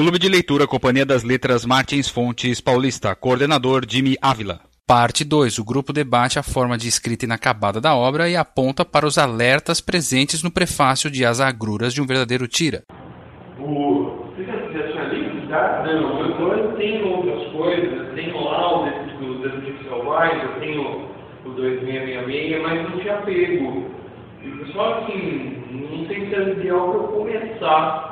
Clube de Leitura Companhia das Letras Martins Fontes Paulista, coordenador Jimmy Ávila. Parte 2. O grupo debate a forma de escrita inacabada da obra e aponta para os alertas presentes no prefácio de As Agruras de um Verdadeiro Tira. O... Você já, já tinha lido? Não, eu, eu tenho outras coisas, eu tenho lá o do Detetive Selvagem, eu tenho o 2666, mas não tinha pego. Só assim, não sei se é ideal para eu começar.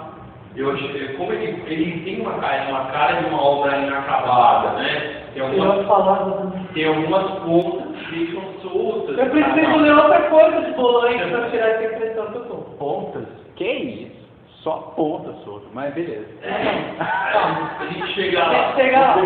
Eu achei, como ele, ele tem uma cara, uma cara de uma obra inacabada, né? Tem algumas, tem algumas pontas que ficam soltas. Eu preciso ler outra coisa de Bolonha para tirar essa impressão que eu tô. Pontas? Que isso? Só pontas soltas, mas beleza. É, a gente chega lá. Chega lá.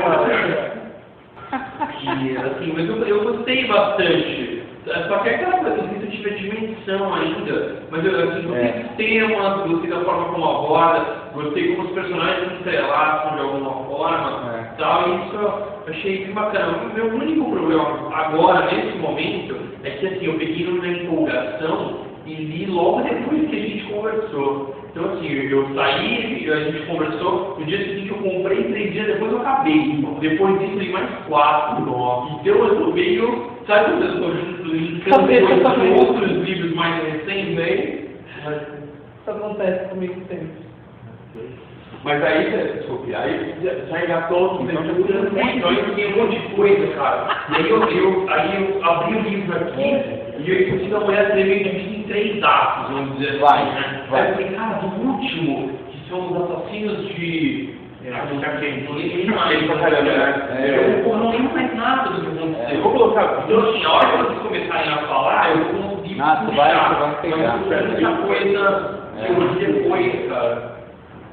E, assim, mas eu, eu gostei bastante. Só que é aquela coisa, não sei se eu tiver dimensão ainda, mas eu assim, gostei É. dos temas, gostei da forma como aborda, gostei como os personagens se entrelaçam de alguma forma, É. tal, e isso eu achei bem bacana. O meu único problema agora, nesse momento, é que assim, eu peguei na empolgação e li logo depois que a gente conversou. Então assim, eu saí, a gente conversou, no dia seguinte eu comprei, três dias depois eu acabei. Depois disso li mais quatro. Então eu tô meio, sabe quando eu tô junto, com outros livros mais recentes aí? Isso acontece comigo sempre. Mas aí, desculpe, aí já- engatou tudo, então muito, aí eu tinha um monte de coisa, cara. E aí eu, eu, aí eu abri o livro aqui e eu consegui uma mulher dividido em três atos, vamos dizer Vai, assim, né? vai. Aí eu falei, cara, do último, que são os assassinos de... Eu não lembro mais nada do que aconteceu. É, vou colocar- Então, assim, a hora que vocês começarem a falar, eu vou conseguir Ah, tu vai- tu vai pegar, mas muita coisa que eu depois, cara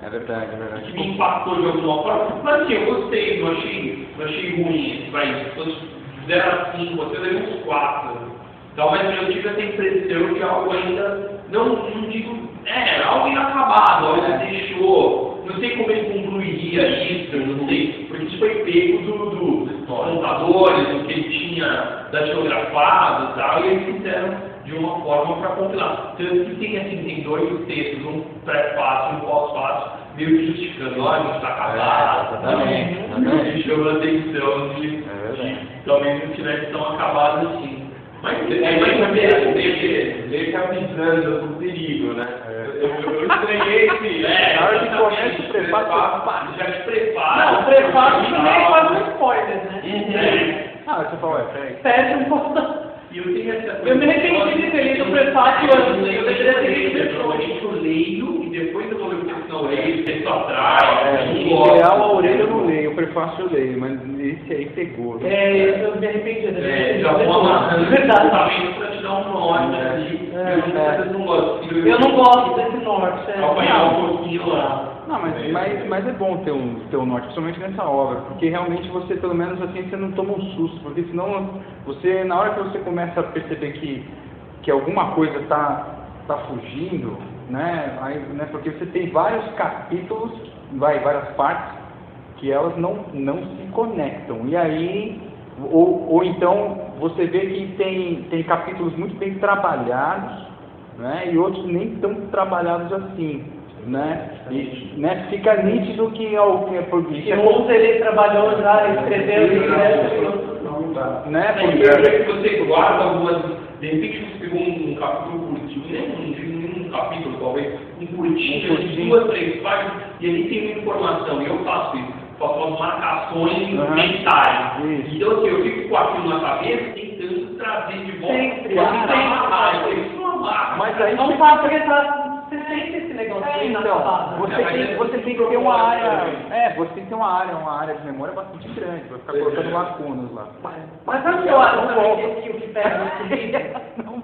É verdade, é que verdade. me impactou de alguma forma. Mas assim, eu gostei, não achei, não achei ruim esse país. Se 0 a 5, você deu uns 4. Então, mas eu tive essa impressão de algo ainda, não, não digo, é, algo inacabado, algo que deixou. Não sei como ele concluiria isso, eu não sei, porque isso foi pego do, do, dos contadores, do que ele tinha datilografado e tal, e eles fizeram de uma forma para compilar. Tanto que tem assim, tem dois textos, um pré-fácil e um pós-fácil, meio que justificando, olha, não está acabado. É, exatamente, Não, exatamente. Me chamou a atenção de, É de talvez não tivesse tão acabado assim. Mas é mais ou menos ele, ele tá avisando do perigo, né? Eu, eu estranhei esse. É, Na hora que começa o prefácio, pá. já te prepara. Não, o prefácio também é quase um spoiler, né? É. Ah, você falou, é, peraí. Perde um pouco da... E eu tenho essa Eu me arrependi de ter lido o prefácio antes, eu deveria ter lido depois. Normalmente eu leio e depois eu vou ler o texto não leio, o texto atrás. É, eu em geral, a orelha eu não leio, o prefácio eu leio, mas esse aí pegou. viu? É, eu me arrependi. É, já vou amarrando Verdade. justamente para te dar um. É, Eu muitas é. não gosto. Eu não gosto desse norte. é. Acompanhar um pouquinho lá. Não, mas, mas, mas é bom ter um, ter um norte, principalmente nessa obra, porque realmente você, pelo menos assim, você não toma um susto, porque senão você, na hora que você começa a perceber que, que alguma coisa está tá fugindo, né, aí, né, porque você tem vários capítulos, vai, várias partes, que elas não, não se conectam, e aí, ou, ou então você vê que tem, tem capítulos muito bem trabalhados, né, e outros nem tão trabalhados assim, né, e, né, fica nítido que é o que é por Que uns ele trabalhou já, escreveu, escreveu. né, É, porque eu vejo que você guarda algumas. De repente você pegou um capítulo curtinho, nem um, nem um capítulo, talvez, um curtinho, Um de curtinho. duas, três páginas, e ali tem uma informação, e eu faço isso, faço umas marcações Aham. mentais. Isso. Então, assim, eu fico com aquilo na cabeça, tentando trazer de volta. Sempre. Sempre. amarrar, eu isso amarra. Mas aí Não faz porque tá, você sente esse negócio É, então, você É, mas tem, é você tem que ter uma área, é, você tem que ter uma área, uma área de memória bastante grande, vai ficar colocando lacunas lá. Mas sabe o que eu acho que, que o que pega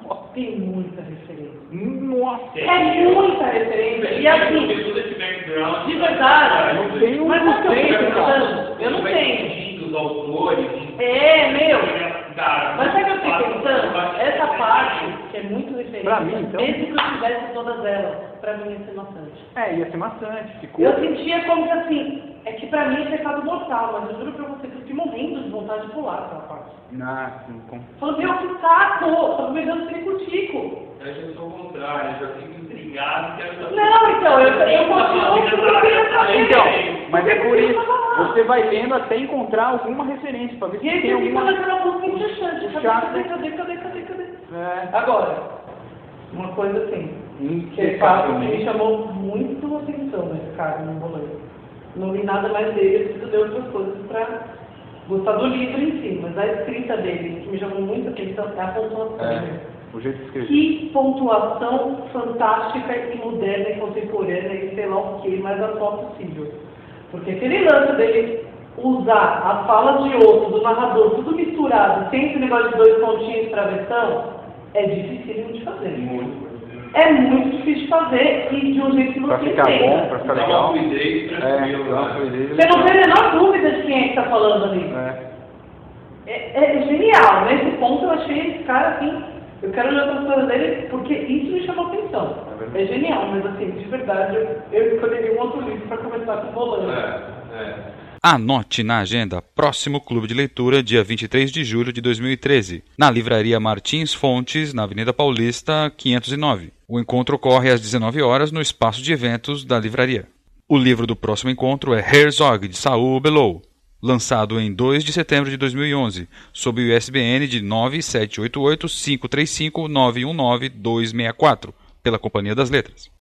Não. Tem muita referência. Nossa, É muita referência. E assim, background. de verdade, não tem um mas sabe o que eu tempo, fico cara. pensando? Eu não tenho. os autores. É, meu. Mas sabe o que eu fico pensando? Essa parte, que é muito referente, Pra mim, então. mesmo que eu tivesse todas elas, pra mim ia ser maçante. É, ia ser maçante, ficou. Eu sentia como que assim, é que pra mim é pecado mortal, mas eu juro pra você que eu fiquei morrendo de vontade de pular aquela parte. Não, com- Falando, meu, que saco! Tava me dando trico-tico. Eu já sou o contrário, eu já fico intrigado. Quero. Não, então, eu, eu continuo eu queria saber. Então, Mas é por isso, você vai lendo até encontrar alguma referência, para ver se E aí tem você fica alguma... naquela música interessante. Cadê, Chato. cadê, cadê, cadê, cadê, cadê? É, Agora, uma coisa assim, que é fato que me chamou muito a atenção nesse cara no boleto. Não li nada mais dele, eu preciso ler outras coisas para gostar do livro em si, mas a escrita dele, que me chamou muito a atenção, é a pontuação. É, o jeito de escrever. Que pontuação fantástica e moderna e contemporânea e sei lá o que mais atual possível. Porque aquele lance dele usar as falas de outro, do narrador, tudo misturado, sem esse negócio de dois pontinhos travessão, é difícil de fazer. Muito. É muito difícil de fazer e de um jeito que Pra você ficar entenda. bom, pra ficar Dá uma legal. É, dá uma né? fluidez. Você não tem a menor dúvida de quem é que está falando ali. É. É, é genial. Nesse ponto eu achei esse cara assim. Eu quero ler outras coisas dele porque isso me chamou atenção. É. É genial, mas assim, de verdade, eu, eu escolheria um outro livro para começar com o volante. É, é. Anote na agenda próximo clube de leitura, dia 23 de julho de 2013, na livraria Martins Fontes, na Avenida Paulista, 509. O encontro ocorre às 19 horas no espaço de eventos da livraria. O livro do próximo encontro é Herzog, de Saul Bellow, lançado em 2 de setembro de 2011, sob o ISBN de 9788 535 919 264, pela Companhia das Letras.